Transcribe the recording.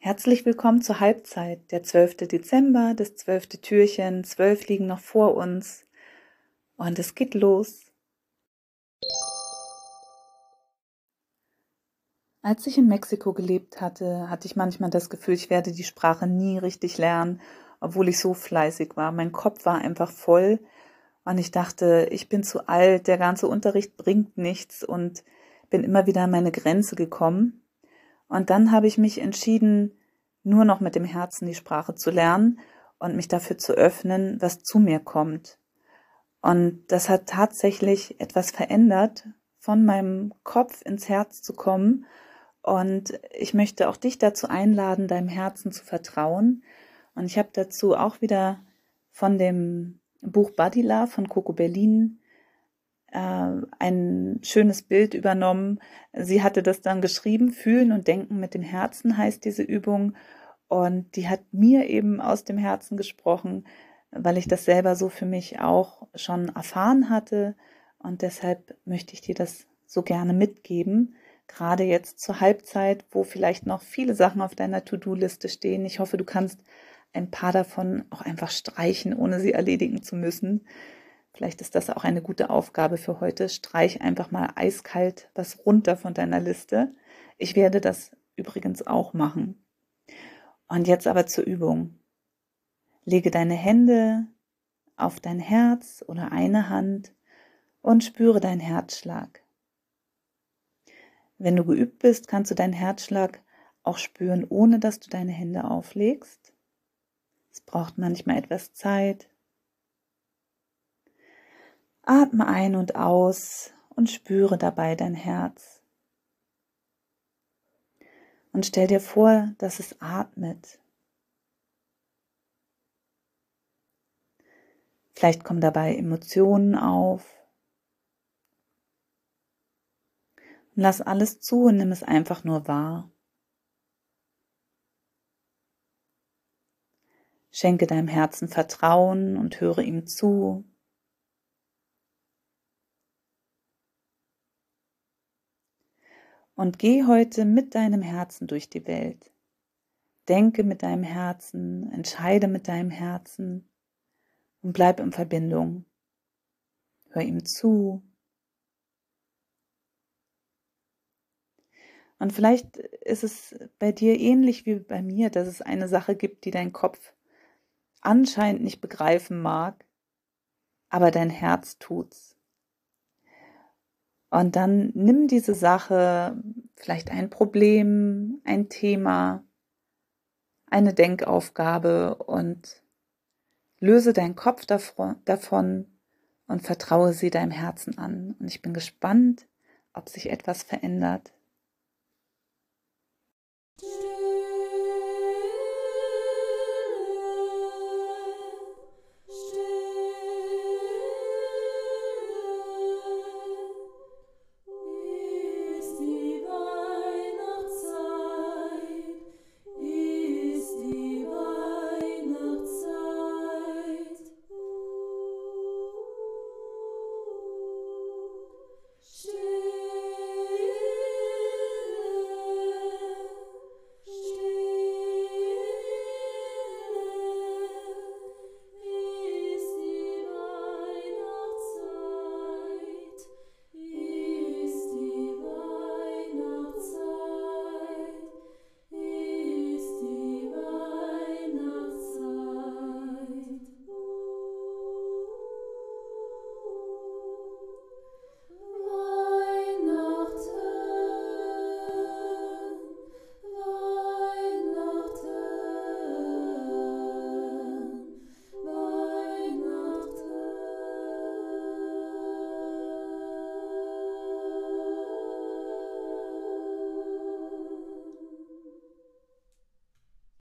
Herzlich willkommen zur Halbzeit, der 12. Dezember, das 12. Türchen, zwölf liegen noch vor uns und es geht los. Als ich in Mexiko gelebt hatte, hatte ich manchmal das Gefühl, ich werde die Sprache nie richtig lernen, obwohl ich so fleißig war. Mein Kopf war einfach voll und ich dachte, ich bin zu alt, der ganze Unterricht bringt nichts und bin immer wieder an meine Grenze gekommen. Und dann habe ich mich entschieden, nur noch mit dem Herzen die Sprache zu lernen und mich dafür zu öffnen, was zu mir kommt. Und das hat tatsächlich etwas verändert, von meinem Kopf ins Herz zu kommen. Und ich möchte auch dich dazu einladen, deinem Herzen zu vertrauen. Und ich habe dazu auch wieder von dem Buch Badila von Coco Berlin ein schönes Bild übernommen. Sie hatte das dann geschrieben, fühlen und denken mit dem Herzen heißt diese Übung. Und die hat mir eben aus dem Herzen gesprochen, weil ich das selber so für mich auch schon erfahren hatte. Und deshalb möchte ich dir das so gerne mitgeben. Gerade jetzt zur Halbzeit, wo vielleicht noch viele Sachen auf deiner To-Do-Liste stehen. Ich hoffe, du kannst ein paar davon auch einfach streichen, ohne sie erledigen zu müssen. Vielleicht ist das auch eine gute Aufgabe für heute. Streich einfach mal eiskalt was runter von deiner Liste. Ich werde das übrigens auch machen. Und jetzt aber zur Übung. Lege deine Hände auf dein Herz oder eine Hand und spüre deinen Herzschlag. Wenn du geübt bist, kannst du deinen Herzschlag auch spüren, ohne dass du deine Hände auflegst. Es braucht manchmal etwas Zeit. Atme ein und aus und spüre dabei dein Herz. Und stell dir vor, dass es atmet. Vielleicht kommen dabei Emotionen auf. Und lass alles zu und nimm es einfach nur wahr. Schenke deinem Herzen Vertrauen und höre ihm zu. Und geh heute mit deinem Herzen durch die Welt. Denke mit deinem Herzen, entscheide mit deinem Herzen und bleib in Verbindung. Hör ihm zu. Und vielleicht ist es bei dir ähnlich wie bei mir, dass es eine Sache gibt, die dein Kopf anscheinend nicht begreifen mag, aber dein Herz tut's. Und dann nimm diese Sache, vielleicht ein Problem, ein Thema, eine Denkaufgabe und löse deinen Kopf davon und vertraue sie deinem Herzen an. Und ich bin gespannt, ob sich etwas verändert.